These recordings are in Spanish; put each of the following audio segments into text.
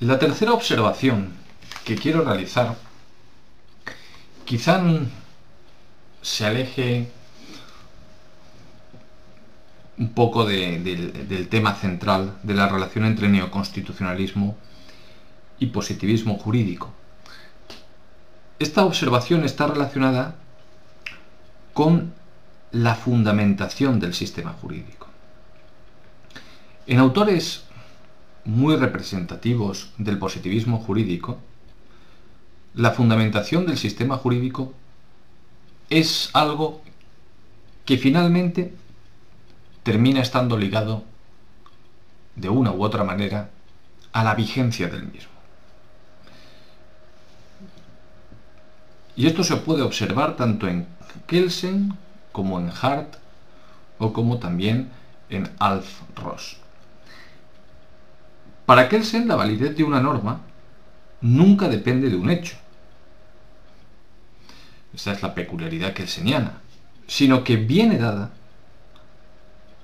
La tercera observación que quiero realizar quizá se aleje un poco del tema central de la relación entre neoconstitucionalismo y positivismo jurídico. Esta observación está relacionada con la fundamentación del sistema jurídico. En autores muy representativos del positivismo jurídico, la fundamentación del sistema jurídico es algo que finalmente termina estando ligado de una u otra manera a la vigencia del mismo. Y esto se puede observar tanto en Kelsen como en Hart o como también en Alf Ross. Para Kelsen la validez de una norma nunca depende de un hecho. Esta es la peculiaridad kelseniana, sino que viene dada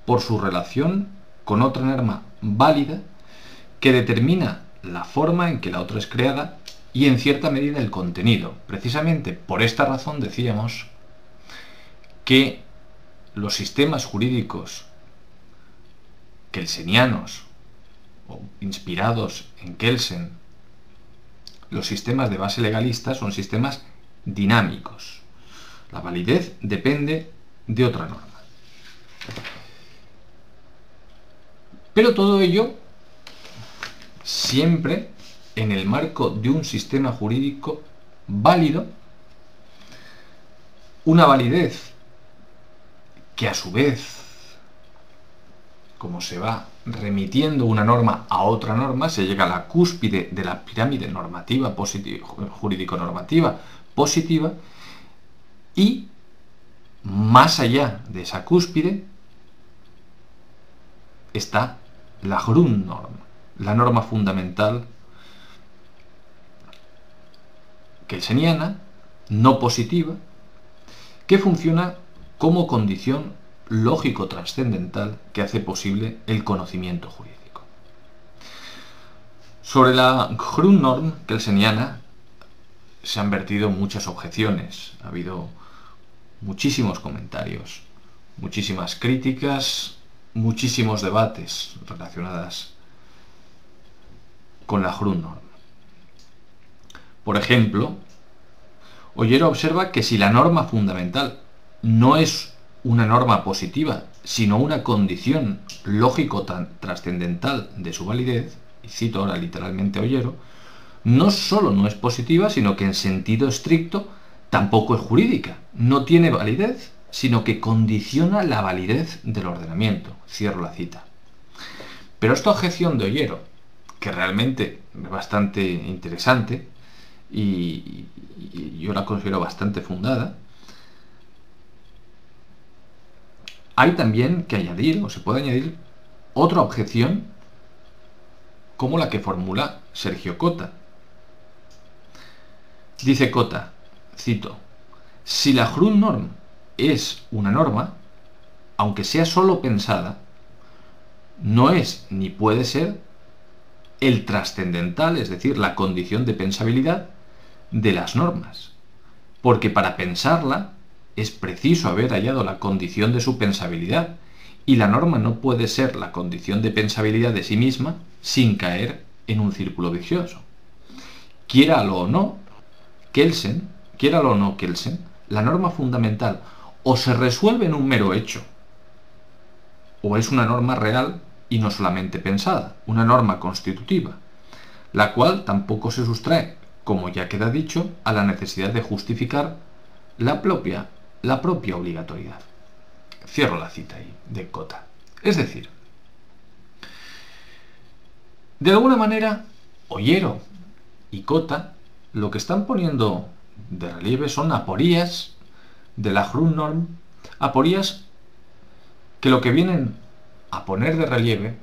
por su relación con otra norma válida que determina la forma en que la otra es creada y en cierta medida el contenido. Precisamente por esta razón decíamos que los sistemas jurídicos kelsenianos o inspirados en Kelsen, los sistemas de base legalista son sistemas dinámicos. La validez depende de otra norma. Pero todo ello siempre en el marco de un sistema jurídico válido, una validez que a su vez, como se va remitiendo una norma a otra norma, se llega a la cúspide de la pirámide normativa jurídico-normativa positiva y más allá de esa cúspide está la Grundnorm, la norma fundamental kelseniana, no positiva, que funciona como condición lógico-trascendental que hace posible el conocimiento jurídico. Sobre la Grundnorm kelseniana se han vertido muchas objeciones, ha habido muchísimos comentarios, muchísimas críticas, muchísimos debates relacionadas con la Grundnorm. Por ejemplo, Ollero observa que si la norma fundamental no es una norma positiva, sino una condición lógico-trascendental de su validez, y cito ahora literalmente a Ollero, no solo no es positiva, sino que en sentido estricto tampoco es jurídica. No tiene validez, sino que condiciona la validez del ordenamiento. Cierro la cita. Pero esta objeción de Ollero, que realmente es bastante interesante y, yo la considero bastante fundada, hay también que añadir, o se puede añadir, otra objeción como la que formula Sergio Cota. Dice Cota, cito, si la Grundnorm es una norma, aunque sea solo pensada, no es ni puede ser el trascendental, es decir, la condición de pensabilidad de las normas. Porque para pensarla es preciso haber hallado la condición de su pensabilidad, y la norma no puede ser la condición de pensabilidad de sí misma sin caer en un círculo vicioso. Quiéralo o no, Kelsen, quiéralo o no Kelsen, la norma fundamental o se resuelve en un mero hecho, o es una norma real y no solamente pensada, una norma constitutiva, la cual tampoco se sustrae, como ya queda dicho, a la necesidad de justificar la propia, la propia obligatoriedad. Cierro la cita ahí, de Cota. Es decir, de alguna manera, Ollero y Cota lo que están poniendo de relieve son aporías de la Grundnorm, aporías que lo que vienen a poner de relieve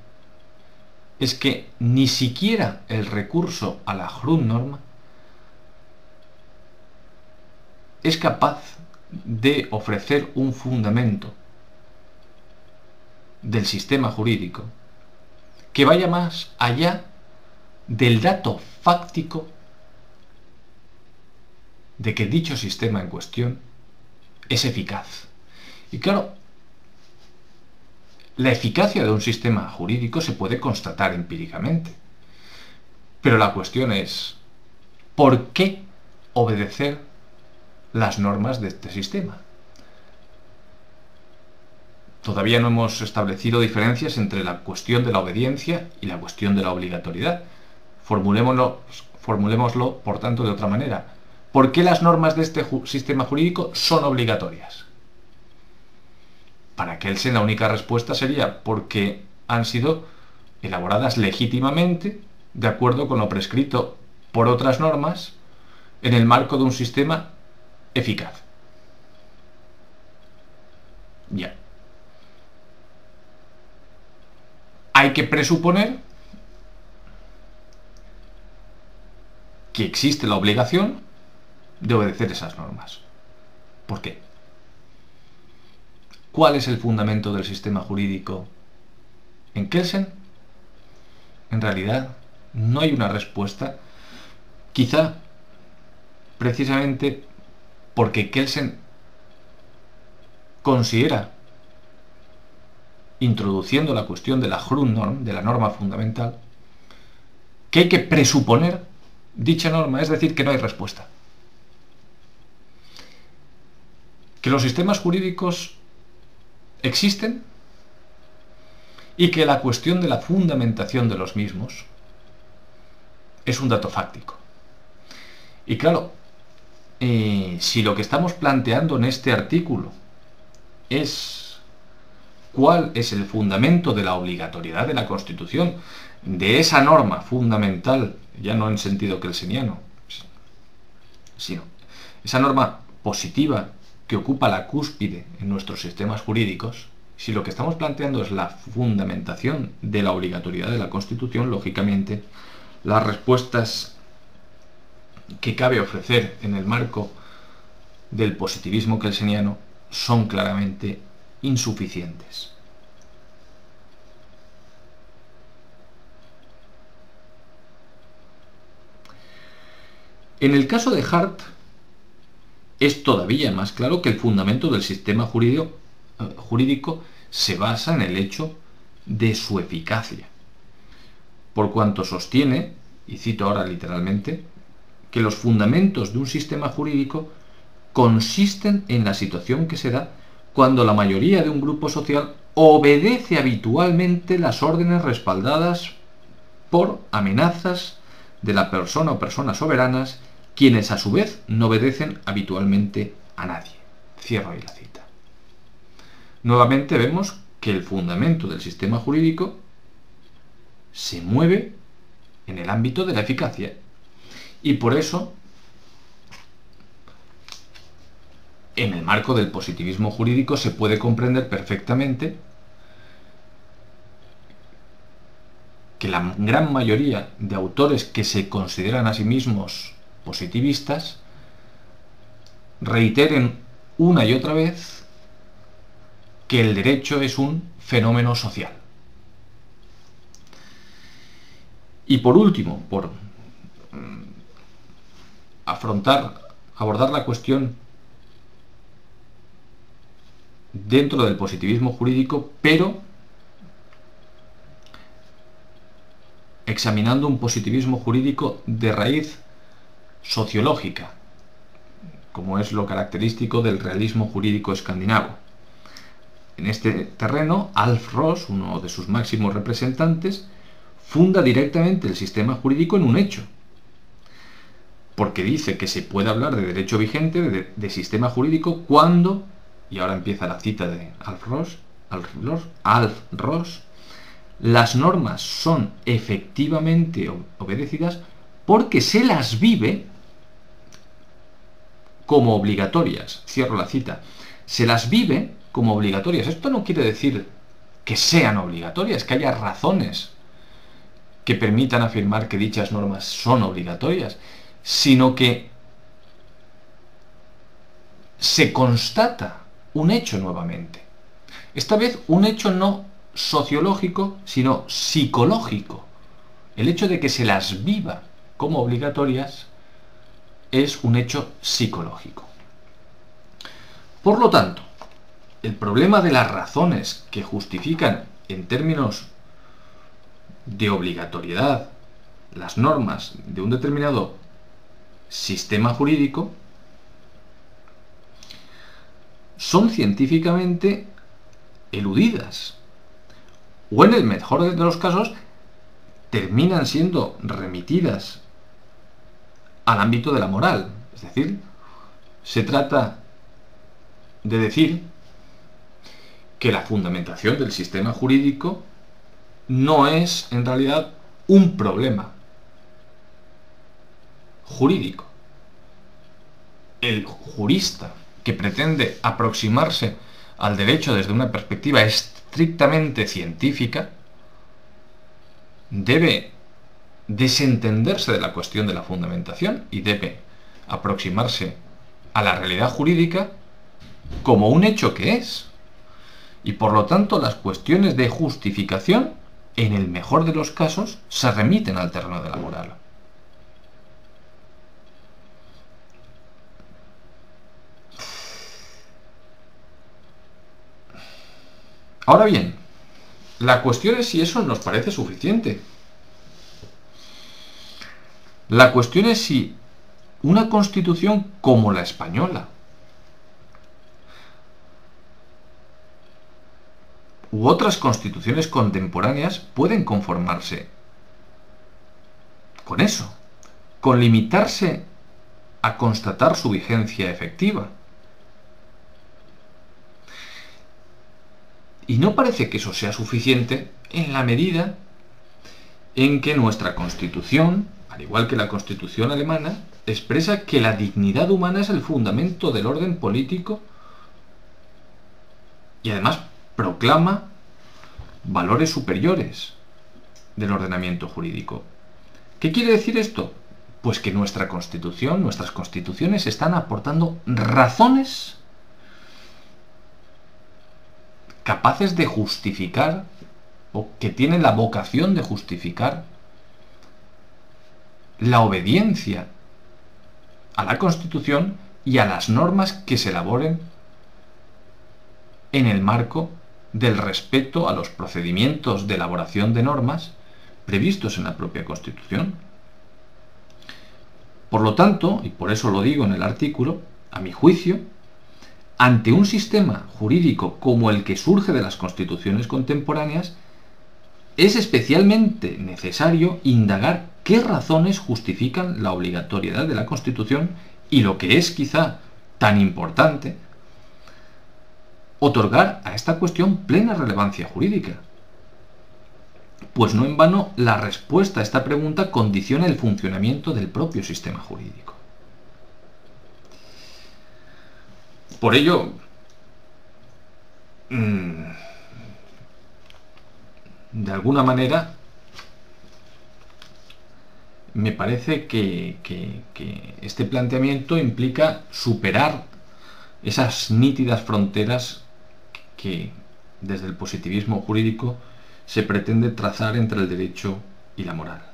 es que ni siquiera el recurso a la Grundnorm es capaz de ofrecer un fundamento del sistema jurídico que vaya más allá del dato fáctico de que dicho sistema en cuestión es eficaz. Y claro, la eficacia de un sistema jurídico se puede constatar empíricamente. Pero la cuestión es, ¿por qué obedecer las normas de este sistema? Todavía no hemos establecido diferencias entre la cuestión de la obediencia y la cuestión de la obligatoriedad. Formulémoslo, por tanto, de otra manera. ¿Por qué las normas de este sistema jurídico son obligatorias? Para Kelsen la única respuesta sería porque han sido elaboradas legítimamente de acuerdo con lo prescrito por otras normas en el marco de un sistema eficaz. Ya. hay que presuponer que existe la obligación de obedecer esas normas. ¿Por qué? ¿Cuál es el fundamento del sistema jurídico en Kelsen? En realidad, no hay una respuesta. Quizá precisamente porque Kelsen considera introduciendo la cuestión de la Grundnorm, de la norma fundamental, que hay que presuponer dicha norma, es decir, que no hay respuesta. Que los sistemas jurídicos existen y que la cuestión de la fundamentación de los mismos es un dato fáctico. Y claro, eh, si lo que estamos planteando en este artículo es cuál es el fundamento de la obligatoriedad de la Constitución, de esa norma fundamental, ya no en sentido kelseniano, sino esa norma positiva que ocupa la cúspide en nuestros sistemas jurídicos, si lo que estamos planteando es la fundamentación de la obligatoriedad de la Constitución, lógicamente, las respuestas que cabe ofrecer en el marco del positivismo kelseniano son claramente insuficientes. En el caso de Hart, es todavía más claro que el fundamento del sistema jurídico, eh, jurídico se basa en el hecho de su eficacia, por cuanto sostiene, y cito ahora literalmente, que los fundamentos de un sistema jurídico consisten en la situación que se da cuando la mayoría de un grupo social obedece habitualmente las órdenes respaldadas por amenazas de la persona o personas soberanas, quienes a su vez no obedecen habitualmente a nadie. Cierro ahí la cita. Nuevamente vemos que el fundamento del sistema jurídico se mueve en el ámbito de la eficacia y por eso en el marco del positivismo jurídico se puede comprender perfectamente que la gran mayoría de autores que se consideran a sí mismos positivistas reiteren una y otra vez que el derecho es un fenómeno social. Y por último, por afrontar, abordar la cuestión dentro del positivismo jurídico, pero examinando un positivismo jurídico de raíz sociológica, como es lo característico del realismo jurídico escandinavo. En este terreno, Alf Ross, uno de sus máximos representantes, funda directamente el sistema jurídico en un hecho, porque dice que se puede hablar de derecho vigente, de, sistema jurídico, cuando y ahora empieza la cita de Alf Ross, Alf Ross, las normas son efectivamente obedecidas porque se las vive como obligatorias. Cierro la cita. Se las vive como obligatorias. Esto no quiere decir que sean obligatorias, que haya razones que permitan afirmar que dichas normas son obligatorias, sino que se constata un hecho nuevamente. Esta vez un hecho no sociológico, sino psicológico. El hecho de que se las viva como obligatorias es un hecho psicológico. Por lo tanto, el problema de las razones que justifican en términos de obligatoriedad las normas de un determinado sistema jurídico son científicamente eludidas. O en el mejor de los casos, terminan siendo remitidas al ámbito de la moral. Es decir, se trata de decir que la fundamentación del sistema jurídico no es en realidad un problema jurídico. El jurista que pretende aproximarse al derecho desde una perspectiva estrictamente científica, debe desentenderse de la cuestión de la fundamentación y debe aproximarse a la realidad jurídica como un hecho que es. Y por lo tanto las cuestiones de justificación, en el mejor de los casos, se remiten al terreno de la moral. Ahora bien, la cuestión es si eso nos parece suficiente. La cuestión es si una constitución como la española u otras constituciones contemporáneas pueden conformarse con eso, con limitarse a constatar su vigencia efectiva. Y no parece que eso sea suficiente en la medida en que nuestra constitución, al igual que la constitución alemana, expresa que la dignidad humana es el fundamento del orden político y además proclama valores superiores del ordenamiento jurídico. ¿Qué quiere decir esto? Pues que nuestra constitución, nuestras constituciones están aportando razones capaces de justificar o que tienen la vocación de justificar la obediencia a la Constitución y a las normas que se elaboren en el marco del respeto a los procedimientos de elaboración de normas previstos en la propia Constitución. Por lo tanto, y por eso lo digo en el artículo, a mi juicio, ante un sistema jurídico como el que surge de las constituciones contemporáneas, es especialmente necesario indagar qué razones justifican la obligatoriedad de la Constitución y lo que es quizá tan importante, otorgar a esta cuestión plena relevancia jurídica. Pues no en vano la respuesta a esta pregunta condiciona el funcionamiento del propio sistema jurídico. Por ello, mm, de alguna manera, me parece que, este planteamiento implica superar esas nítidas fronteras que desde el positivismo jurídico se pretende trazar entre el derecho y la moral.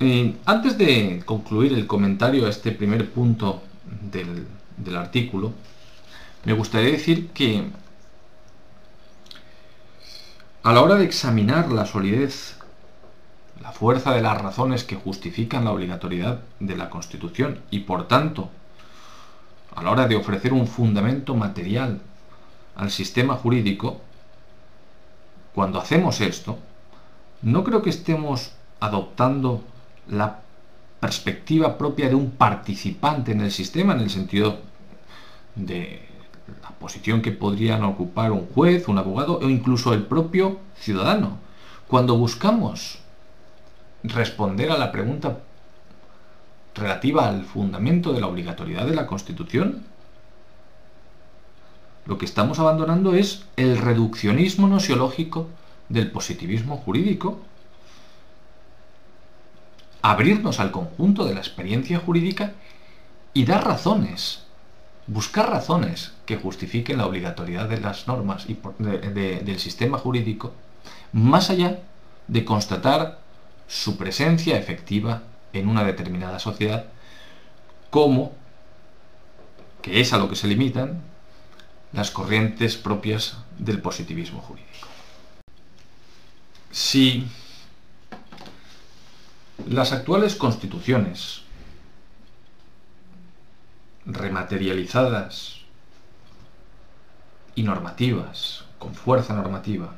Eh, antes de concluir el comentario a este primer punto del, del artículo, me gustaría decir que a la hora de examinar la solidez, la fuerza de las razones que justifican la obligatoriedad de la Constitución y por tanto a la hora de ofrecer un fundamento material al sistema jurídico, cuando hacemos esto, no creo que estemos adoptando la perspectiva propia de un participante en el sistema, en el sentido de la posición que podrían ocupar un juez, un abogado o incluso el propio ciudadano. Cuando buscamos responder a la pregunta relativa al fundamento de la obligatoriedad de la Constitución, Lo que estamos abandonando es el reduccionismo nosiológico del positivismo jurídico, abrirnos al conjunto de la experiencia jurídica y dar razones, buscar razones que justifiquen la obligatoriedad de las normas y del sistema jurídico, más allá de constatar su presencia efectiva en una determinada sociedad, como, que es a lo que se limitan, las corrientes propias del positivismo jurídico. Las actuales constituciones rematerializadas y normativas, con fuerza normativa,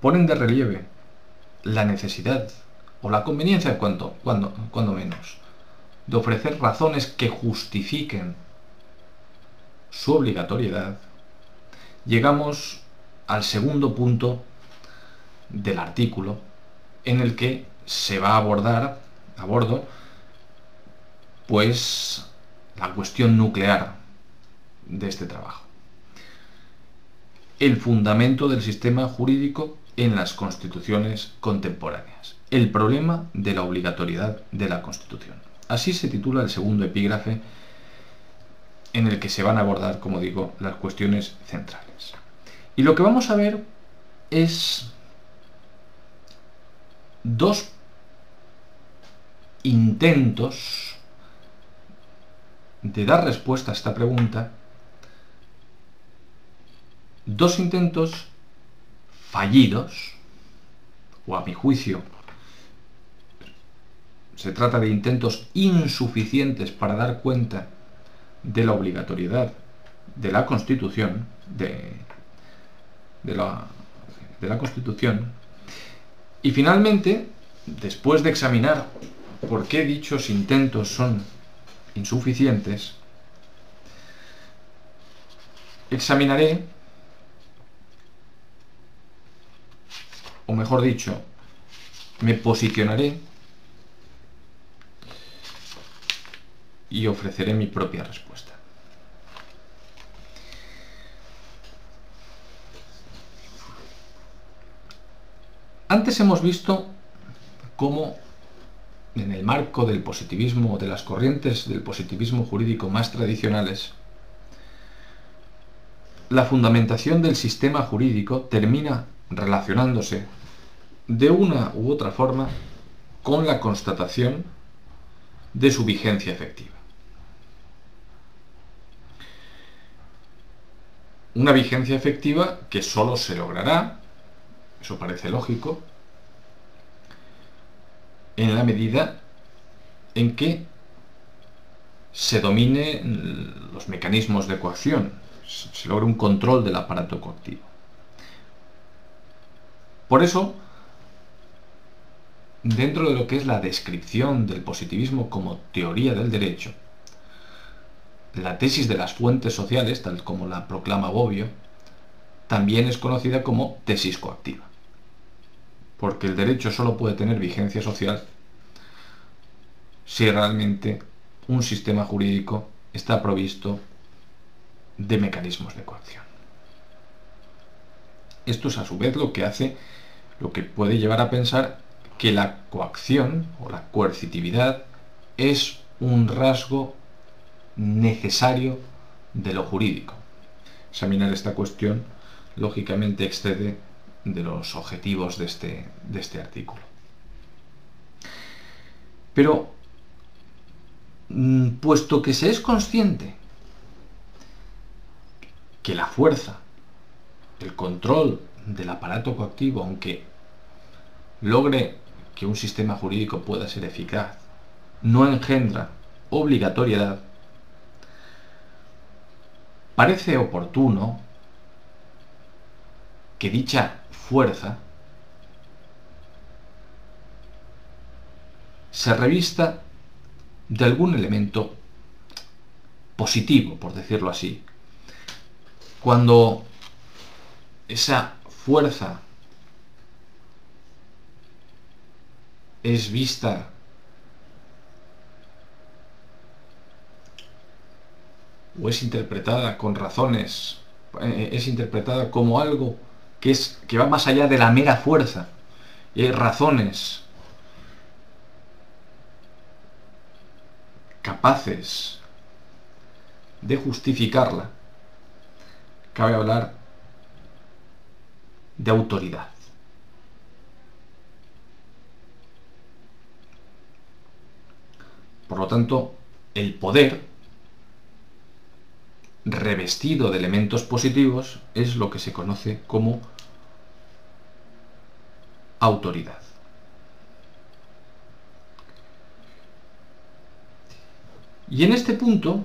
ponen de relieve la necesidad o la conveniencia, cuando, menos, de ofrecer razones que justifiquen su obligatoriedad, llegamos al segundo punto del artículo en el que se va a abordar a bordo pues la cuestión nuclear de este trabajo. El fundamento del sistema jurídico en las constituciones contemporáneas. El problema de la obligatoriedad de la Constitución. Así se titula el segundo epígrafe en el que se van a abordar, como digo, las cuestiones centrales. Y lo que vamos a ver es dos intentos de dar respuesta a esta pregunta, dos intentos fallidos, o a mi juicio, se trata de intentos insuficientes para dar cuenta de la obligatoriedad de la Constitución, de, de, la, de la Constitución, y finalmente, después de examinar por qué dichos intentos son insuficientes, examinaré, o mejor dicho, me posicionaré y ofreceré mi propia respuesta. Antes hemos visto cómo en el marco del positivismo o de las corrientes del positivismo jurídico más tradicionales, la fundamentación del sistema jurídico termina relacionándose de una u otra forma con la constatación de su vigencia efectiva. Una vigencia efectiva que sólo se logrará, eso parece lógico, en la medida en que se domine los mecanismos de coacción, se logre un control del aparato coactivo. Por eso, dentro de lo que es la descripción del positivismo como teoría del derecho, la tesis de las fuentes sociales, tal como la proclama Bobbio, también es conocida como tesis coactiva porque el derecho solo puede tener vigencia social si realmente un sistema jurídico está provisto de mecanismos de coacción. Esto es a su vez lo que hace, lo que puede llevar a pensar que la coacción o la coercitividad es un rasgo necesario de lo jurídico. Examinar esta cuestión lógicamente excede de los objetivos de este, de este artículo. Pero, mm, puesto que se es consciente que la fuerza, el control del aparato coactivo, aunque logre que un sistema jurídico pueda ser eficaz, no engendra obligatoriedad, parece oportuno que dicha fuerza se revista de algún elemento positivo, por decirlo así. Cuando esa fuerza es vista o es interpretada con razones, eh, es interpretada como algo que, es, que va más allá de la mera fuerza. Y hay razones capaces de justificarla, cabe hablar de autoridad. Por lo tanto, el poder revestido de elementos positivos es lo que se conoce como autoridad. Y en este punto,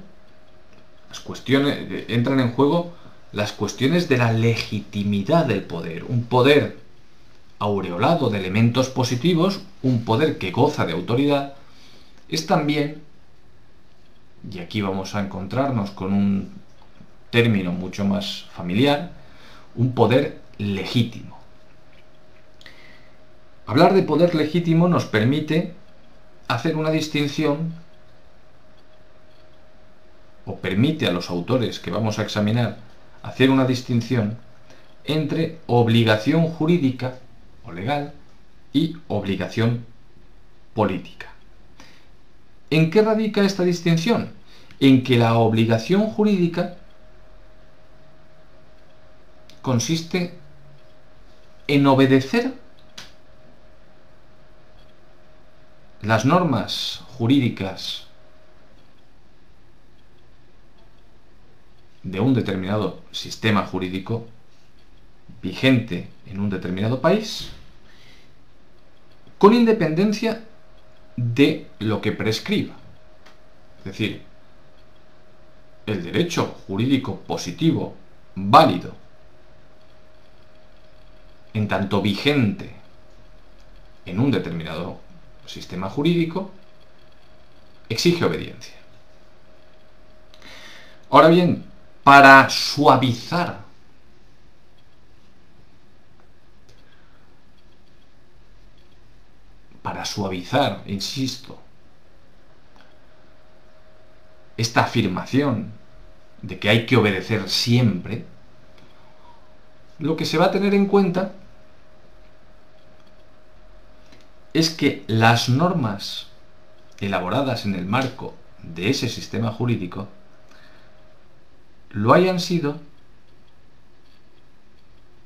las cuestiones entran en juego las cuestiones de la legitimidad del poder. Un poder aureolado de elementos positivos, un poder que goza de autoridad, es también, y aquí vamos a encontrarnos con un término mucho más familiar, un poder legítimo. Hablar de poder legítimo nos permite hacer una distinción o permite a los autores que vamos a examinar hacer una distinción entre obligación jurídica o legal y obligación política. ¿En qué radica esta distinción? En que la obligación jurídica consiste en obedecer las normas jurídicas de un determinado sistema jurídico vigente en un determinado país, con independencia de lo que prescriba. Es decir, el derecho jurídico positivo, válido, en tanto vigente en un determinado sistema jurídico, exige obediencia. Ahora bien, para suavizar para suavizar, insisto, esta afirmación de que hay que obedecer siempre, lo que se va a tener en cuenta es que las normas elaboradas en el marco de ese sistema jurídico lo hayan sido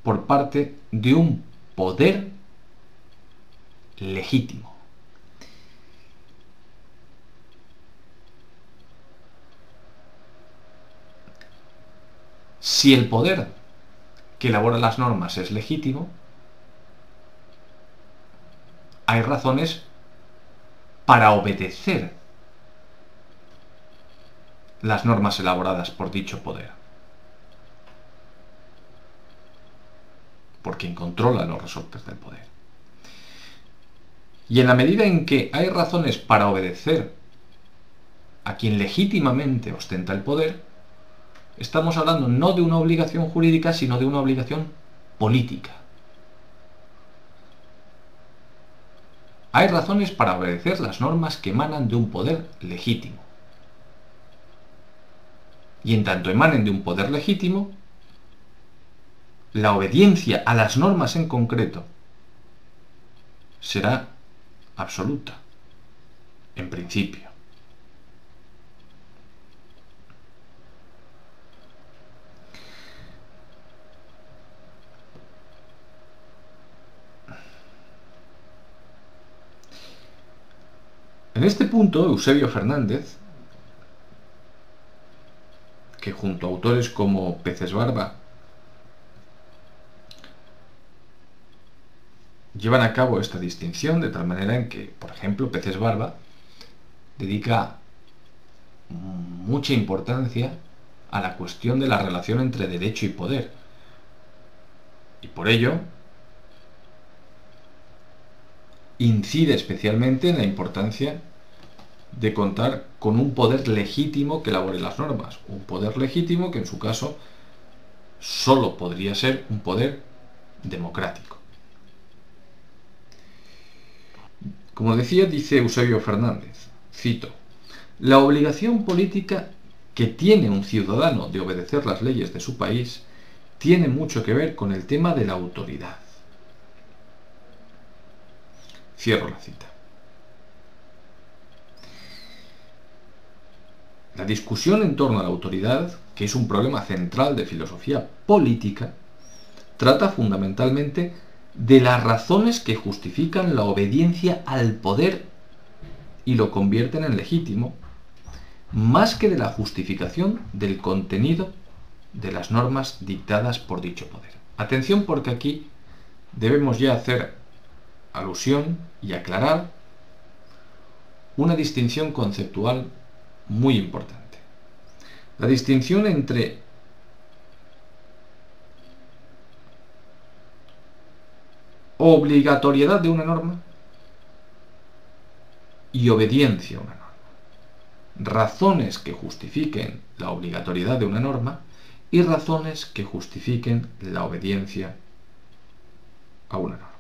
por parte de un poder legítimo. Si el poder que elabora las normas es legítimo, hay razones para obedecer las normas elaboradas por dicho poder. Por quien controla los resortes del poder. Y en la medida en que hay razones para obedecer a quien legítimamente ostenta el poder, estamos hablando no de una obligación jurídica, sino de una obligación política. Hay razones para obedecer las normas que emanan de un poder legítimo. Y en tanto emanen de un poder legítimo, la obediencia a las normas en concreto será absoluta, en principio. En este punto, Eusebio Fernández, que junto a autores como Peces Barba llevan a cabo esta distinción de tal manera en que, por ejemplo, Peces Barba dedica mucha importancia a la cuestión de la relación entre derecho y poder. Y por ello incide especialmente en la importancia de contar con un poder legítimo que elabore las normas. Un poder legítimo que en su caso solo podría ser un poder democrático. Como decía, dice Eusebio Fernández, cito, la obligación política que tiene un ciudadano de obedecer las leyes de su país tiene mucho que ver con el tema de la autoridad. Cierro la cita. La discusión en torno a la autoridad, que es un problema central de filosofía política, trata fundamentalmente de las razones que justifican la obediencia al poder y lo convierten en legítimo, más que de la justificación del contenido de las normas dictadas por dicho poder. Atención porque aquí debemos ya hacer alusión y aclarar una distinción conceptual muy importante. La distinción entre obligatoriedad de una norma y obediencia a una norma. Razones que justifiquen la obligatoriedad de una norma y razones que justifiquen la obediencia a una norma.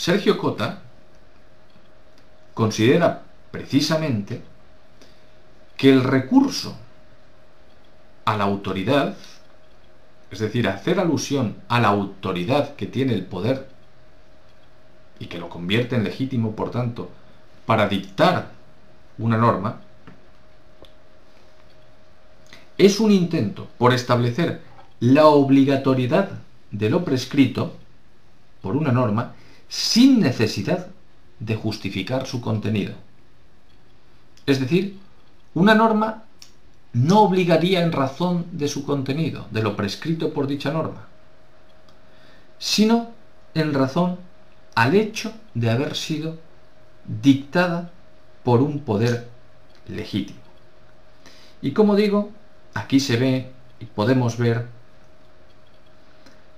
Sergio Cota considera precisamente que el recurso a la autoridad, es decir, hacer alusión a la autoridad que tiene el poder y que lo convierte en legítimo, por tanto, para dictar una norma, es un intento por establecer la obligatoriedad de lo prescrito por una norma sin necesidad de justificar su contenido. Es decir, una norma no obligaría en razón de su contenido, de lo prescrito por dicha norma, sino en razón al hecho de haber sido dictada por un poder legítimo. Y como digo, aquí se ve y podemos ver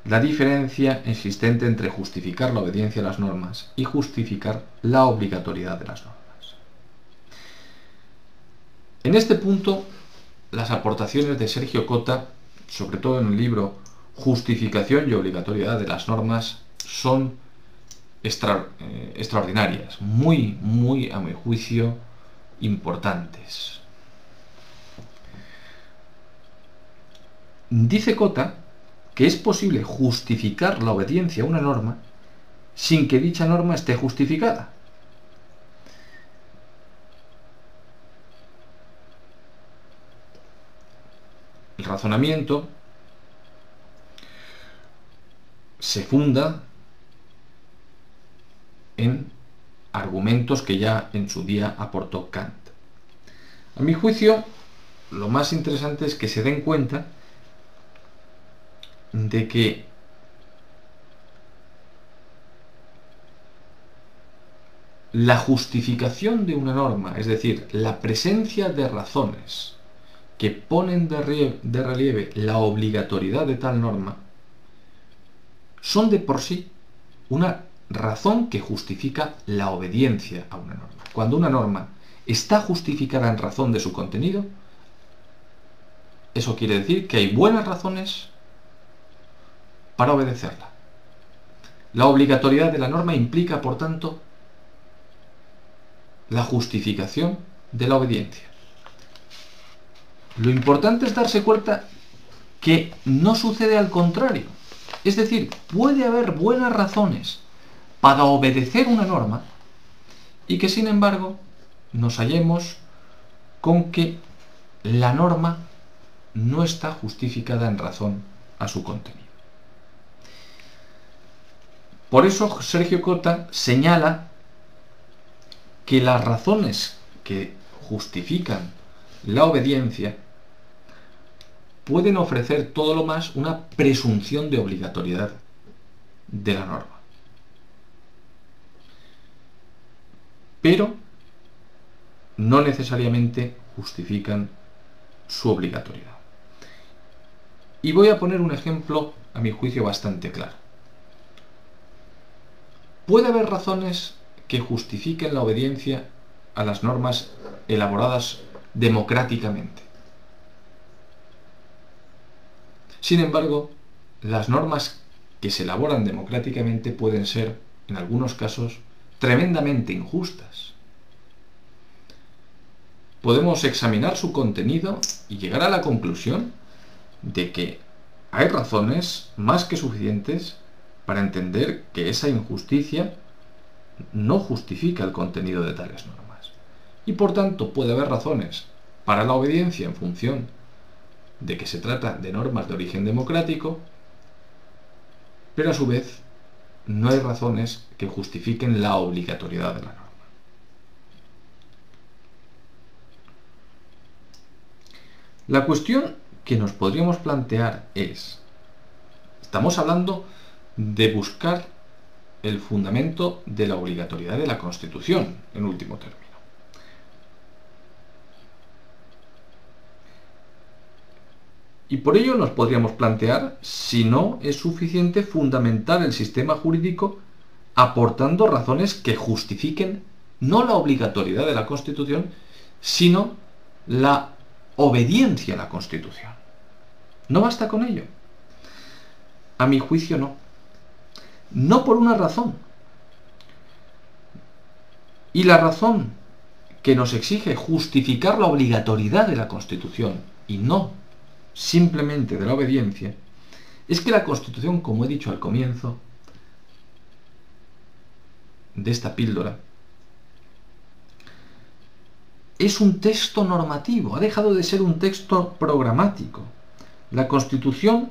la diferencia existente entre justificar la obediencia a las normas y justificar la obligatoriedad de las normas. En este punto las aportaciones de Sergio Cota, sobre todo en el libro Justificación y obligatoriedad de las normas, son eh, extraordinarias, muy, muy, a mi juicio, importantes. Dice Cota que es posible justificar la obediencia a una norma sin que dicha norma esté justificada. El razonamiento se funda en argumentos que ya en su día aportó Kant. A mi juicio, lo más interesante es que se den cuenta de que la justificación de una norma, es decir, la presencia de razones que ponen de relieve, la obligatoriedad de tal norma, son de por sí una razón que justifica la obediencia a una norma. Cuando una norma está justificada en razón de su contenido, eso quiere decir que hay buenas razones para obedecerla. La obligatoriedad de la norma implica, por tanto, la justificación de la obediencia. Lo importante es darse cuenta que no sucede al contrario. Es decir, puede haber buenas razones para obedecer una norma y que sin embargo nos hallemos con que la norma no está justificada en razón a su contenido. Por eso Sergio Cota señala que las razones que justifican la obediencia pueden ofrecer todo lo más una presunción de obligatoriedad de la norma. Pero no necesariamente justifican su obligatoriedad. Y voy a poner un ejemplo, a mi juicio, bastante claro. Puede haber razones que justifiquen la obediencia a las normas elaboradas democráticamente. Sin embargo, las normas que se elaboran democráticamente pueden ser, en algunos casos, tremendamente injustas. Podemos examinar su contenido y llegar a la conclusión de que hay razones más que suficientes para entender que esa injusticia no justifica el contenido de tales normas. Y por tanto puede haber razones para la obediencia en función de que se trata de normas de origen democrático, pero a su vez no hay razones que justifiquen la obligatoriedad de la norma. La cuestión que nos podríamos plantear es, estamos hablando de buscar el fundamento de la obligatoriedad de la Constitución, en último término. Y por ello nos podríamos plantear si no es suficiente fundamentar el sistema jurídico aportando razones que justifiquen no la obligatoriedad de la Constitución, sino la obediencia a la Constitución. ¿No basta con ello? A mi juicio no. No por una razón. Y la razón que nos exige justificar la obligatoriedad de la Constitución y no simplemente de la obediencia, es que la Constitución, como he dicho al comienzo de esta píldora, es un texto normativo, ha dejado de ser un texto programático. La Constitución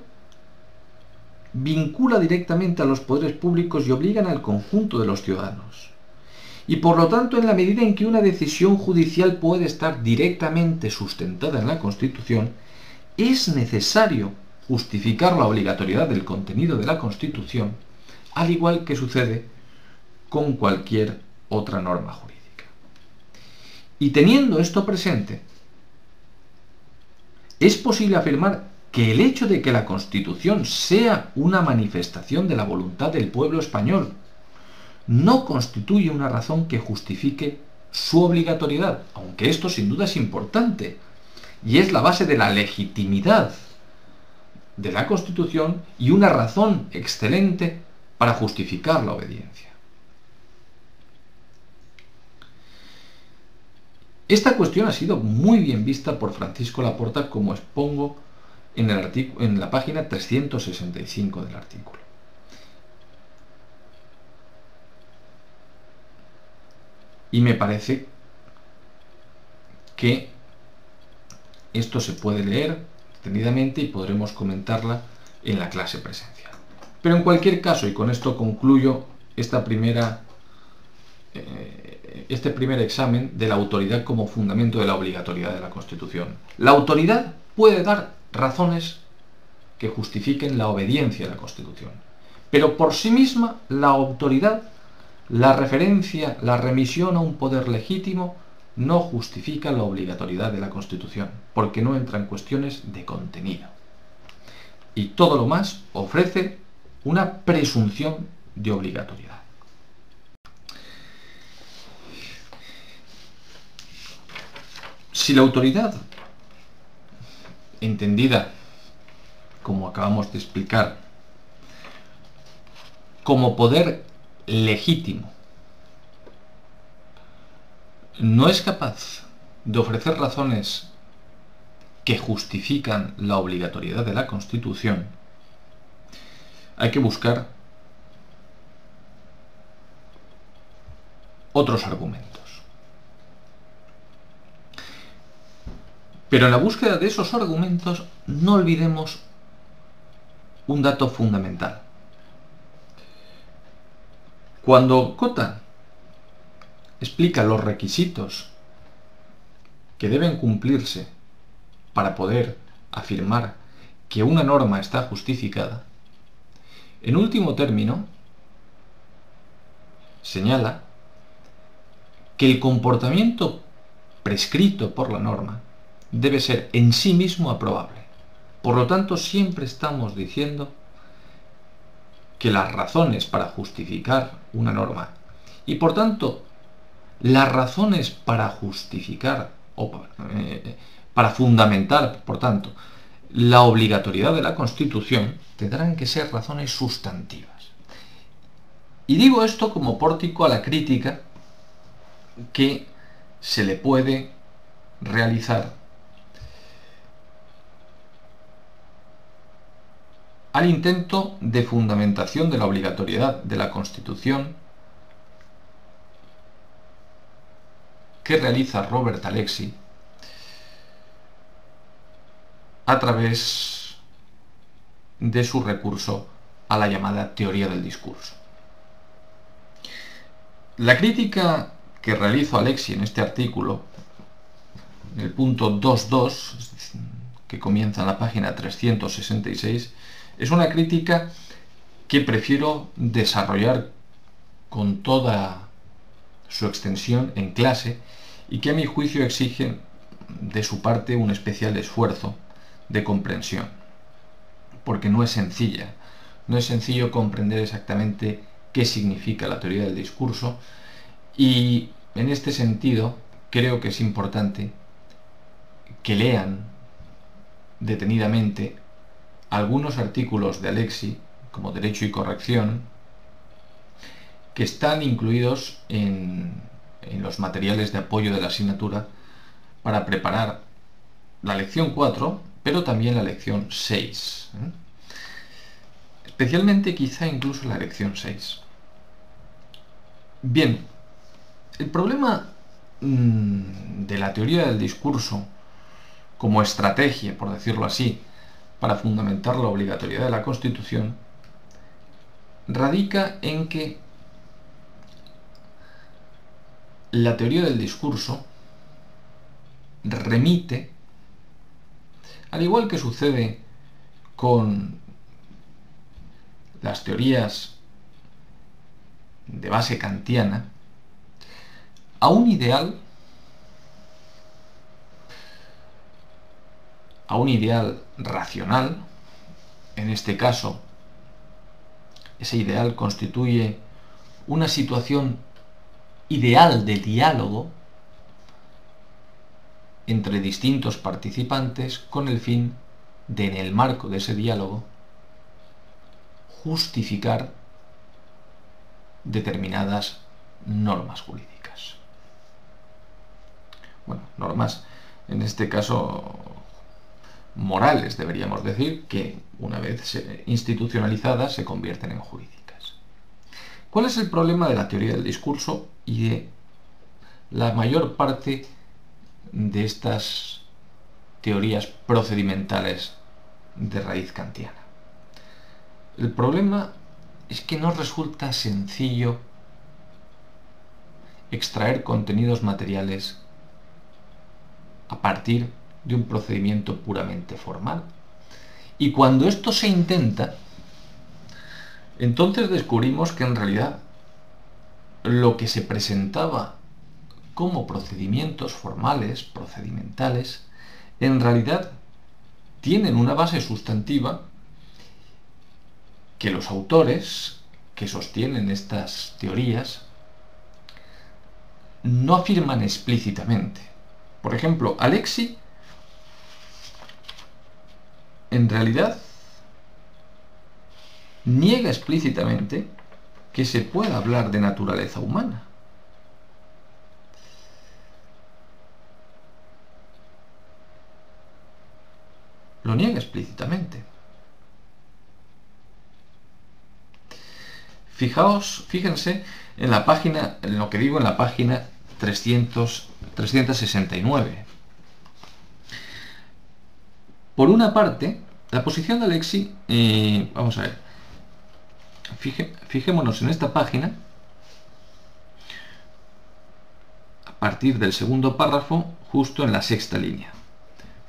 vincula directamente a los poderes públicos y obligan al conjunto de los ciudadanos. Y por lo tanto, en la medida en que una decisión judicial puede estar directamente sustentada en la Constitución, es necesario justificar la obligatoriedad del contenido de la Constitución, al igual que sucede con cualquier otra norma jurídica. Y teniendo esto presente, es posible afirmar que el hecho de que la Constitución sea una manifestación de la voluntad del pueblo español no constituye una razón que justifique su obligatoriedad, aunque esto sin duda es importante, y es la base de la legitimidad de la Constitución y una razón excelente para justificar la obediencia. Esta cuestión ha sido muy bien vista por Francisco Laporta, como expongo en, el en la página 365 del artículo. Y me parece que esto se puede leer detenidamente y podremos comentarla en la clase presencial. Pero en cualquier caso, y con esto concluyo esta primera, eh, este primer examen de la autoridad como fundamento de la obligatoriedad de la Constitución. La autoridad puede dar razones que justifiquen la obediencia a la Constitución. Pero por sí misma, la autoridad, la referencia, la remisión a un poder legítimo, no justifica la obligatoriedad de la Constitución, porque no entra en cuestiones de contenido. Y todo lo más ofrece una presunción de obligatoriedad. Si la autoridad, entendida como acabamos de explicar, como poder legítimo, no es capaz de ofrecer razones que justifican la obligatoriedad de la Constitución, hay que buscar otros argumentos. Pero en la búsqueda de esos argumentos no olvidemos un dato fundamental. Cuando Cota explica los requisitos que deben cumplirse para poder afirmar que una norma está justificada, en último término, señala que el comportamiento prescrito por la norma debe ser en sí mismo aprobable. Por lo tanto, siempre estamos diciendo que las razones para justificar una norma y por tanto las razones para justificar o eh, para fundamentar, por tanto, la obligatoriedad de la Constitución tendrán que ser razones sustantivas. Y digo esto como pórtico a la crítica que se le puede realizar al intento de fundamentación de la obligatoriedad de la Constitución que realiza Robert Alexi a través de su recurso a la llamada teoría del discurso. La crítica que realizo Alexi en este artículo, en el punto 2.2, que comienza en la página 366, es una crítica que prefiero desarrollar con toda su extensión en clase y que a mi juicio exige de su parte un especial esfuerzo de comprensión, porque no es sencilla, no es sencillo comprender exactamente qué significa la teoría del discurso y en este sentido creo que es importante que lean detenidamente algunos artículos de Alexi, como Derecho y Corrección, que están incluidos en, en los materiales de apoyo de la asignatura para preparar la lección 4, pero también la lección 6. ¿eh? Especialmente quizá incluso la lección 6. Bien, el problema mmm, de la teoría del discurso como estrategia, por decirlo así, para fundamentar la obligatoriedad de la Constitución, radica en que la teoría del discurso remite, al igual que sucede con las teorías de base kantiana, a un ideal, a un ideal racional, en este caso, ese ideal constituye una situación ideal de diálogo entre distintos participantes con el fin de, en el marco de ese diálogo, justificar determinadas normas jurídicas. Bueno, normas, en este caso morales, deberíamos decir, que una vez institucionalizadas se convierten en jurídicas. ¿Cuál es el problema de la teoría del discurso y de la mayor parte de estas teorías procedimentales de raíz kantiana? El problema es que no resulta sencillo extraer contenidos materiales a partir de un procedimiento puramente formal. Y cuando esto se intenta, entonces descubrimos que en realidad lo que se presentaba como procedimientos formales, procedimentales, en realidad tienen una base sustantiva que los autores que sostienen estas teorías no afirman explícitamente. Por ejemplo, Alexi en realidad niega explícitamente que se pueda hablar de naturaleza humana. Lo niega explícitamente. Fijaos, fíjense en la página, en lo que digo en la página 300, 369. Por una parte, la posición de Alexi, eh, vamos a ver, fijémonos en esta página, a partir del segundo párrafo, justo en la sexta línea.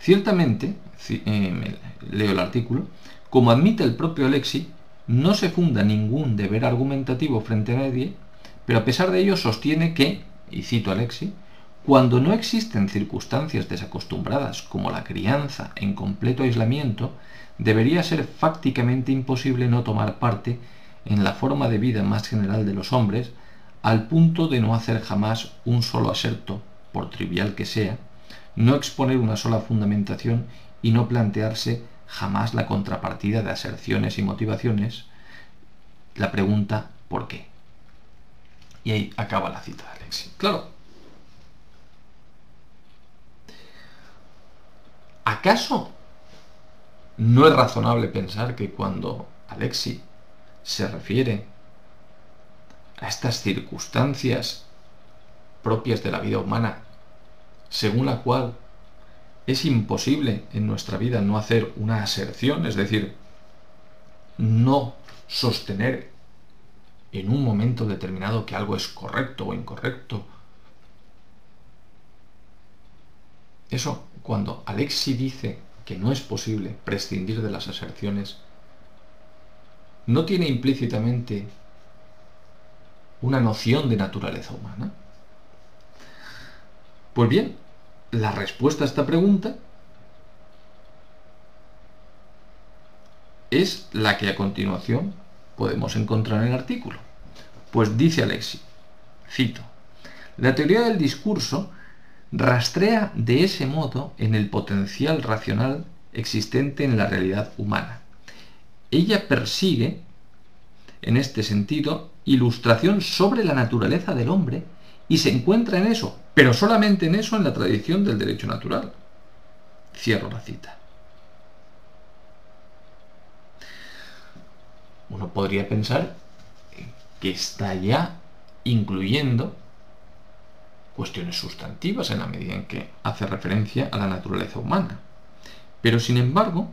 Ciertamente, eh, leo el artículo, como admite el propio Alexi, no se funda ningún deber argumentativo frente a nadie, pero a pesar de ello sostiene que, y cito a Alexi, cuando no existen circunstancias desacostumbradas como la crianza en completo aislamiento, debería ser fácticamente imposible no tomar parte en la forma de vida más general de los hombres, al punto de no hacer jamás un solo aserto, por trivial que sea, no exponer una sola fundamentación y no plantearse jamás la contrapartida de aserciones y motivaciones, la pregunta ¿por qué? Y ahí acaba la cita de Alexi. Claro. ¿Acaso no es razonable pensar que cuando Alexi se refiere a estas circunstancias propias de la vida humana, según la cual es imposible en nuestra vida no hacer una aserción, es decir, no sostener en un momento determinado que algo es correcto o incorrecto. Eso, cuando Alexi dice que no es posible prescindir de las aserciones, no tiene implícitamente una noción de naturaleza humana. Pues bien, la respuesta a esta pregunta es la que a continuación podemos encontrar en el artículo. Pues dice Alexi, cito, la teoría del discurso rastrea de ese modo en el potencial racional existente en la realidad humana. Ella persigue, en este sentido, ilustración sobre la naturaleza del hombre y se encuentra en eso, pero solamente en eso en la tradición del derecho natural. Cierro la cita. Uno podría pensar que está ya incluyendo cuestiones sustantivas en la medida en que hace referencia a la naturaleza humana. Pero sin embargo,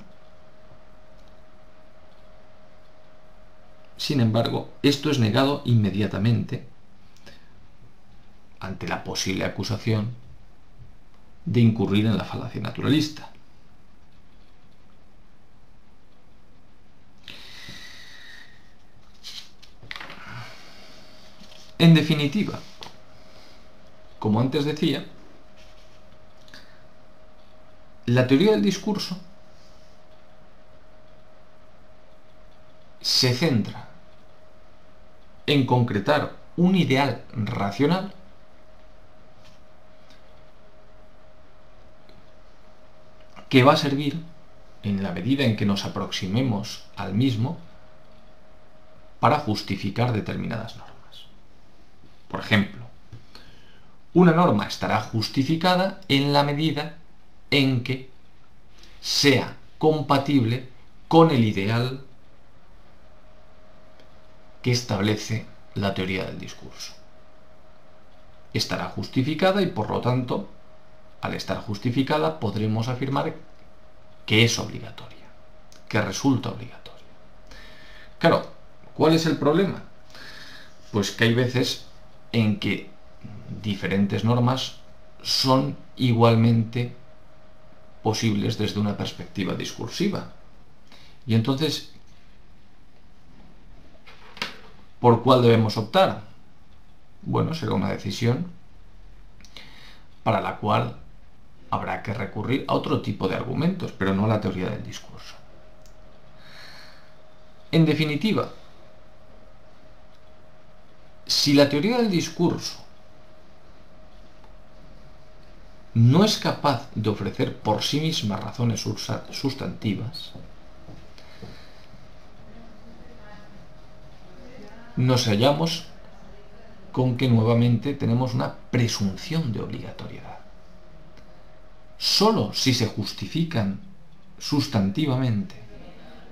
sin embargo, esto es negado inmediatamente ante la posible acusación de incurrir en la falacia naturalista. En definitiva, como antes decía, la teoría del discurso se centra en concretar un ideal racional que va a servir, en la medida en que nos aproximemos al mismo, para justificar determinadas normas. Por ejemplo, una norma estará justificada en la medida en que sea compatible con el ideal que establece la teoría del discurso. Estará justificada y por lo tanto, al estar justificada, podremos afirmar que es obligatoria, que resulta obligatoria. Claro, ¿cuál es el problema? Pues que hay veces en que diferentes normas son igualmente posibles desde una perspectiva discursiva. Y entonces, ¿por cuál debemos optar? Bueno, será una decisión para la cual habrá que recurrir a otro tipo de argumentos, pero no a la teoría del discurso. En definitiva, si la teoría del discurso no es capaz de ofrecer por sí misma razones sustantivas, nos hallamos con que nuevamente tenemos una presunción de obligatoriedad. Solo si se justifican sustantivamente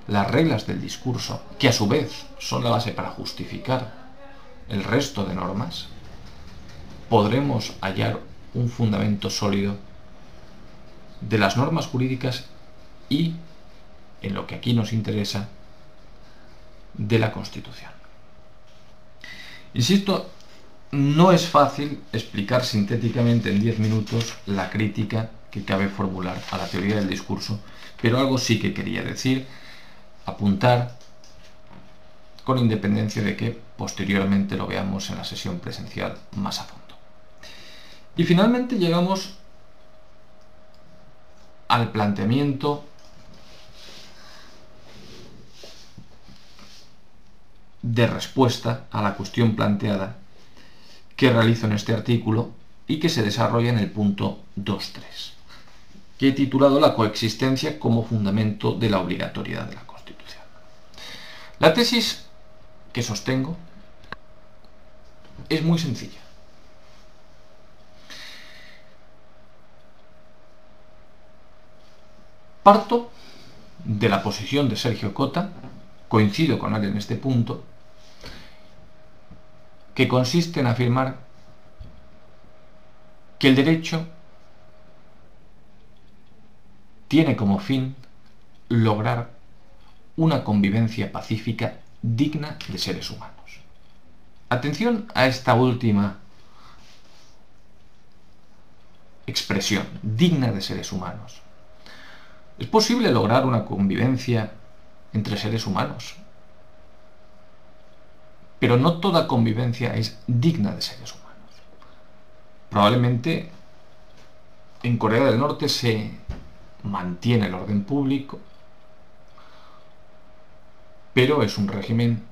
las reglas del discurso, que a su vez son la base para justificar el resto de normas, podremos hallar un fundamento sólido de las normas jurídicas y, en lo que aquí nos interesa, de la Constitución. Insisto, no es fácil explicar sintéticamente en 10 minutos la crítica que cabe formular a la teoría del discurso, pero algo sí que quería decir, apuntar con independencia de que posteriormente lo veamos en la sesión presencial más a fondo. Y finalmente llegamos al planteamiento de respuesta a la cuestión planteada que realizo en este artículo y que se desarrolla en el punto 2.3, que he titulado La coexistencia como fundamento de la obligatoriedad de la Constitución. La tesis que sostengo es muy sencilla. Parto de la posición de Sergio Cota, coincido con él en este punto, que consiste en afirmar que el derecho tiene como fin lograr una convivencia pacífica digna de seres humanos. Atención a esta última expresión, digna de seres humanos. Es posible lograr una convivencia entre seres humanos, pero no toda convivencia es digna de seres humanos. Probablemente en Corea del Norte se mantiene el orden público, pero es un régimen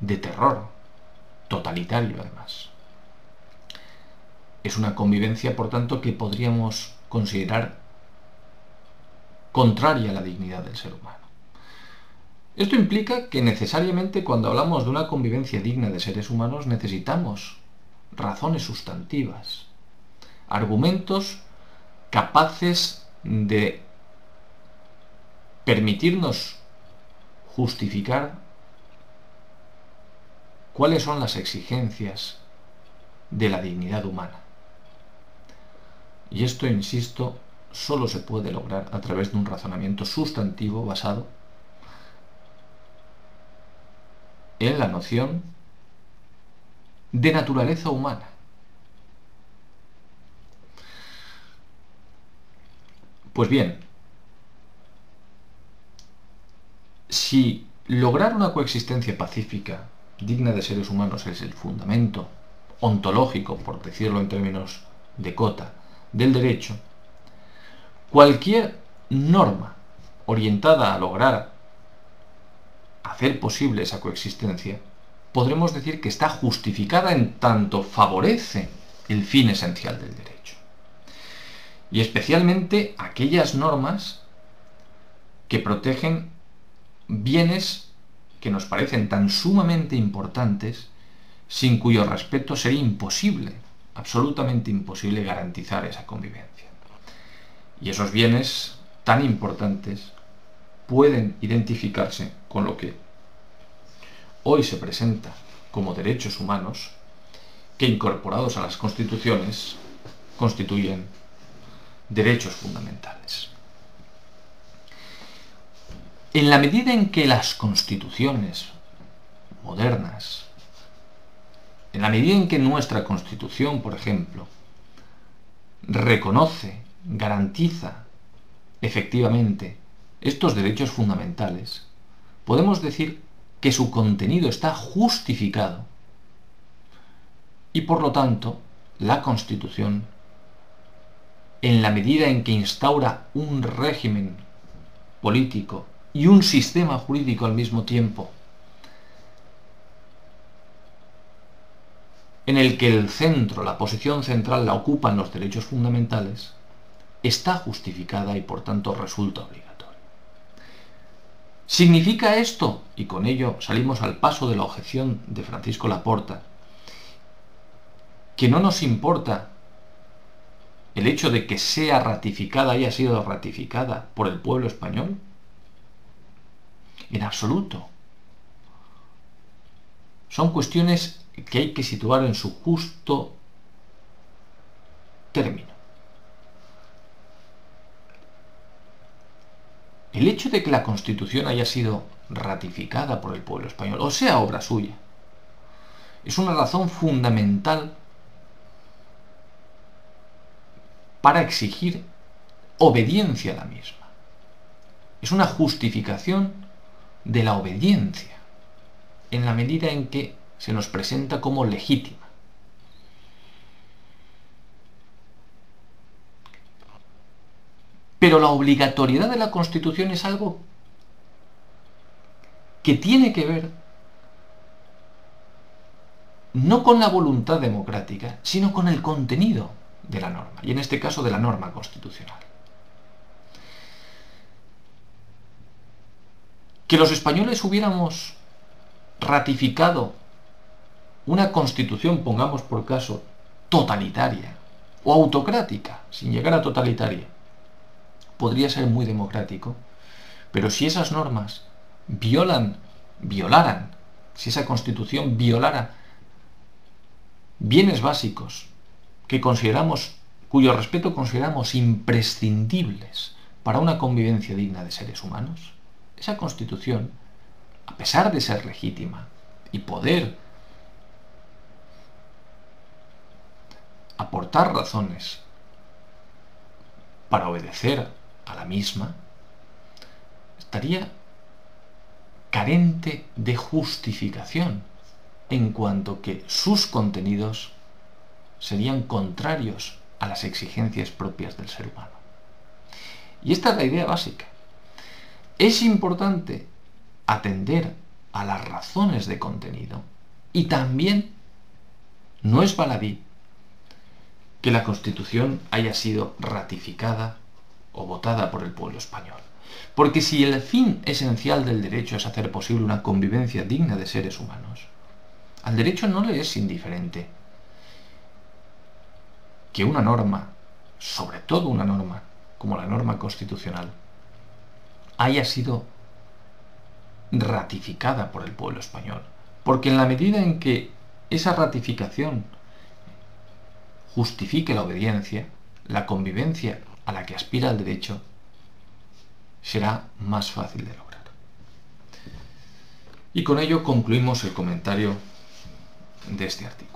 de terror, totalitario además. Es una convivencia, por tanto, que podríamos considerar contraria a la dignidad del ser humano. Esto implica que necesariamente cuando hablamos de una convivencia digna de seres humanos necesitamos razones sustantivas, argumentos capaces de permitirnos justificar cuáles son las exigencias de la dignidad humana. Y esto, insisto, solo se puede lograr a través de un razonamiento sustantivo basado en la noción de naturaleza humana. Pues bien, si lograr una coexistencia pacífica digna de seres humanos es el fundamento ontológico, por decirlo en términos de cota, del derecho, cualquier norma orientada a lograr hacer posible esa coexistencia, podremos decir que está justificada en tanto favorece el fin esencial del derecho. Y especialmente aquellas normas que protegen bienes que nos parecen tan sumamente importantes, sin cuyo respeto sería imposible, absolutamente imposible garantizar esa convivencia. Y esos bienes tan importantes pueden identificarse con lo que hoy se presenta como derechos humanos, que incorporados a las constituciones constituyen derechos fundamentales. En la medida en que las constituciones modernas, en la medida en que nuestra constitución, por ejemplo, reconoce, garantiza efectivamente estos derechos fundamentales, podemos decir que su contenido está justificado y por lo tanto la Constitución, en la medida en que instaura un régimen político y un sistema jurídico al mismo tiempo, en el que el centro, la posición central la ocupan los derechos fundamentales, está justificada y por tanto resulta obligatoria. ¿Significa esto, y con ello salimos al paso de la objeción de Francisco Laporta, que no nos importa el hecho de que sea ratificada, haya sido ratificada por el pueblo español? En absoluto. Son cuestiones que hay que situar en su justo término. El hecho de que la Constitución haya sido ratificada por el pueblo español, o sea, obra suya, es una razón fundamental para exigir obediencia a la misma. Es una justificación de la obediencia, en la medida en que se nos presenta como legítima. Pero la obligatoriedad de la Constitución es algo que tiene que ver no con la voluntad democrática, sino con el contenido de la norma, y en este caso de la norma constitucional. que los españoles hubiéramos ratificado una constitución, pongamos por caso, totalitaria o autocrática, sin llegar a totalitaria, podría ser muy democrático, pero si esas normas violan, violaran, si esa constitución violara bienes básicos que consideramos, cuyo respeto consideramos imprescindibles para una convivencia digna de seres humanos, esa constitución, a pesar de ser legítima y poder aportar razones para obedecer a la misma, estaría carente de justificación en cuanto que sus contenidos serían contrarios a las exigencias propias del ser humano. Y esta es la idea básica. Es importante atender a las razones de contenido y también no es baladí que la Constitución haya sido ratificada o votada por el pueblo español. Porque si el fin esencial del derecho es hacer posible una convivencia digna de seres humanos, al derecho no le es indiferente que una norma, sobre todo una norma como la norma constitucional, haya sido ratificada por el pueblo español. Porque en la medida en que esa ratificación justifique la obediencia, la convivencia a la que aspira el derecho será más fácil de lograr. Y con ello concluimos el comentario de este artículo.